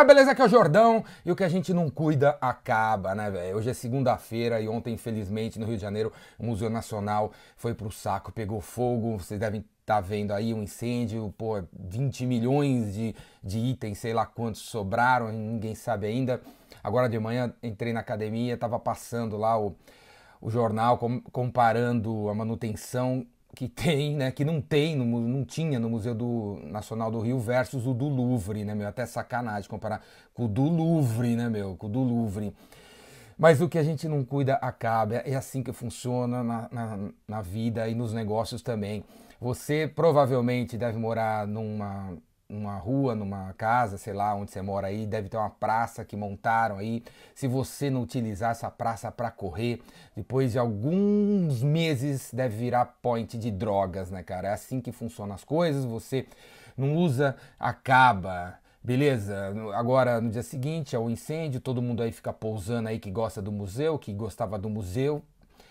galera, beleza? Aqui é o Jordão e o que a gente não cuida acaba, né, velho? Hoje é segunda-feira e ontem, infelizmente, no Rio de Janeiro, o Museu Nacional foi pro saco, pegou fogo. Vocês devem estar tá vendo aí um incêndio, pô, 20 milhões de, de itens, sei lá quantos sobraram, ninguém sabe ainda. Agora de manhã entrei na academia, tava passando lá o, o jornal com, comparando a manutenção que tem, né, que não tem, no, não tinha no Museu do Nacional do Rio versus o do Louvre, né, meu? Até sacanagem comparar com o do Louvre, né, meu? Com o do Louvre. Mas o que a gente não cuida acaba. É assim que funciona na, na, na vida e nos negócios também. Você provavelmente deve morar numa numa rua, numa casa, sei lá, onde você mora aí, deve ter uma praça que montaram aí. Se você não utilizar essa praça para correr, depois de alguns meses deve virar point de drogas, né, cara? É assim que funcionam as coisas. Você não usa, acaba. Beleza, agora no dia seguinte é o incêndio, todo mundo aí fica pousando aí que gosta do museu, que gostava do museu.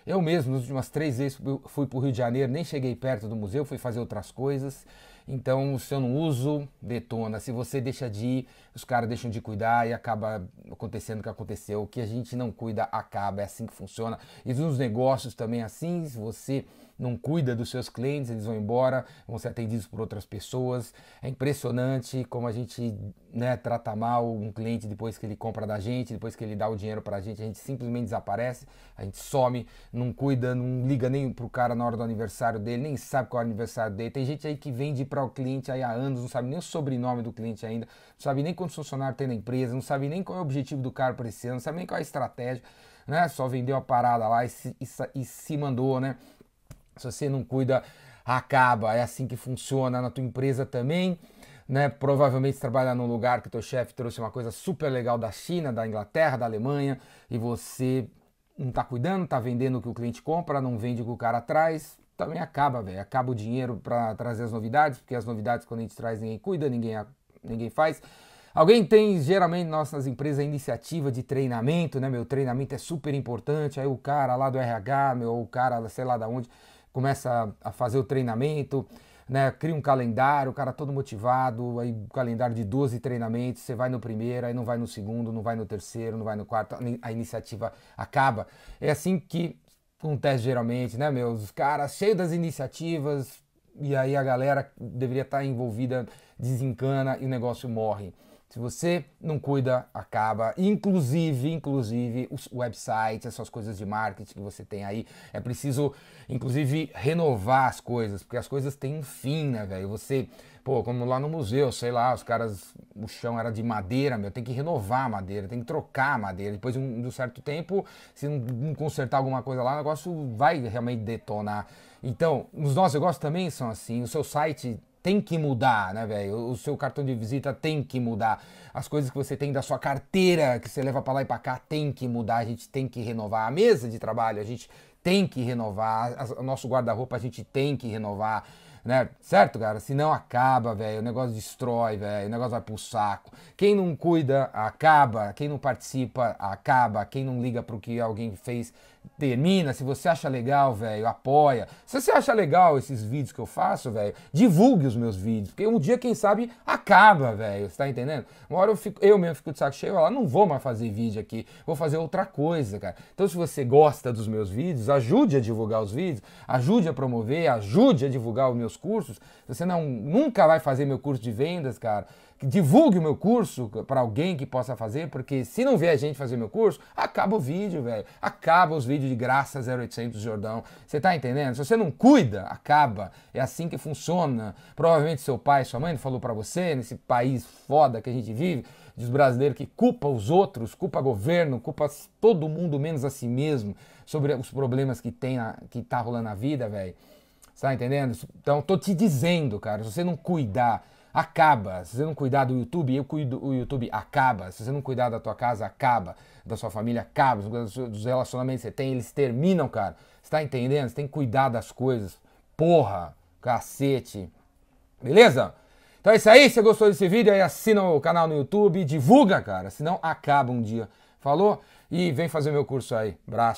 Eu mesmo, nas últimas três vezes fui para o Rio de Janeiro, nem cheguei perto do museu, fui fazer outras coisas. Então, se eu não uso, detona. Se você deixa de ir, os caras deixam de cuidar e acaba acontecendo o que aconteceu. O que a gente não cuida, acaba. É assim que funciona. E nos negócios também é assim. Se você não cuida dos seus clientes, eles vão embora, vão ser atendidos por outras pessoas. É impressionante como a gente né, trata mal um cliente depois que ele compra da gente, depois que ele dá o dinheiro pra gente, a gente simplesmente desaparece, a gente some, não cuida, não liga nem pro cara na hora do aniversário dele, nem sabe qual é o aniversário dele. Tem gente aí que vende para o cliente aí há anos, não sabe nem o sobrenome do cliente ainda, não sabe nem quantos funcionários tem na empresa, não sabe nem qual é o objetivo do cara para esse ano, não sabe nem qual é a estratégia, né? Só vendeu a parada lá e se, e, e se mandou, né? Se você não cuida, acaba. É assim que funciona na tua empresa também. Né? Provavelmente você trabalha num lugar que teu chefe trouxe uma coisa super legal da China, da Inglaterra, da Alemanha, e você não está cuidando, está vendendo o que o cliente compra, não vende o que o cara traz, também acaba, velho. Acaba o dinheiro para trazer as novidades, porque as novidades quando a gente traz ninguém cuida, ninguém, ninguém faz. Alguém tem, geralmente, nossas empresas, iniciativa de treinamento, né, meu? Treinamento é super importante. Aí o cara lá do RH, meu, o cara, sei lá da onde, começa a fazer o treinamento, né? Cria um calendário, o cara todo motivado, aí calendário de 12 treinamentos, você vai no primeiro, aí não vai no segundo, não vai no terceiro, não vai no quarto, a iniciativa acaba. É assim que acontece geralmente, né, meus caras cheios das iniciativas e aí a galera deveria estar envolvida, desencana e o negócio morre. Se você não cuida, acaba. Inclusive, inclusive, os websites, essas coisas de marketing que você tem aí, é preciso, inclusive, renovar as coisas, porque as coisas têm um fim, né, velho? Você, pô, como lá no museu, sei lá, os caras, o chão era de madeira, meu, tem que renovar a madeira, tem que trocar a madeira. Depois de um, de um certo tempo, se não consertar alguma coisa lá, o negócio vai realmente detonar. Então, os nossos negócios também são assim. O seu site tem que mudar, né, velho? O seu cartão de visita tem que mudar. As coisas que você tem da sua carteira, que você leva para lá e para cá, tem que mudar. A gente tem que renovar. A mesa de trabalho, a gente tem que renovar. O nosso guarda-roupa, a gente tem que renovar né? Certo, cara? Se não acaba, velho, o negócio destrói, velho, o negócio vai pro saco. Quem não cuida, acaba. Quem não participa, acaba. Quem não liga pro que alguém fez, termina. Se você acha legal, velho, apoia. Se você acha legal esses vídeos que eu faço, velho, divulgue os meus vídeos. Porque um dia, quem sabe, acaba, velho. Você tá entendendo? Uma hora eu, fico, eu mesmo fico de saco cheio, eu não vou mais fazer vídeo aqui, vou fazer outra coisa, cara. Então, se você gosta dos meus vídeos, ajude a divulgar os vídeos, ajude a promover, ajude a divulgar os meus cursos. Você não nunca vai fazer meu curso de vendas, cara divulgue o meu curso para alguém que possa fazer, porque se não a gente fazer meu curso, acaba o vídeo, velho. Acaba os vídeos de graça 0800 Jordão. Você tá entendendo? Se você não cuida, acaba. É assim que funciona. Provavelmente seu pai, sua mãe falou para você, nesse país foda que a gente vive, dos brasileiros que culpa os outros, culpa governo, culpa todo mundo menos a si mesmo sobre os problemas que tem, na, que tá rolando na vida, velho. Tá entendendo? Então, tô te dizendo, cara, se você não cuidar acaba. Se você não cuidar do YouTube, eu cuido, o YouTube acaba. Se você não cuidar da tua casa, acaba. Da sua família, acaba. Dos relacionamentos que você tem, eles terminam, cara. Você tá entendendo? Você tem que cuidar das coisas. Porra, cacete. Beleza? Então é isso aí. Se você gostou desse vídeo, aí assina o canal no YouTube, divulga, cara. Senão acaba um dia. Falou? E vem fazer meu curso aí. Braço.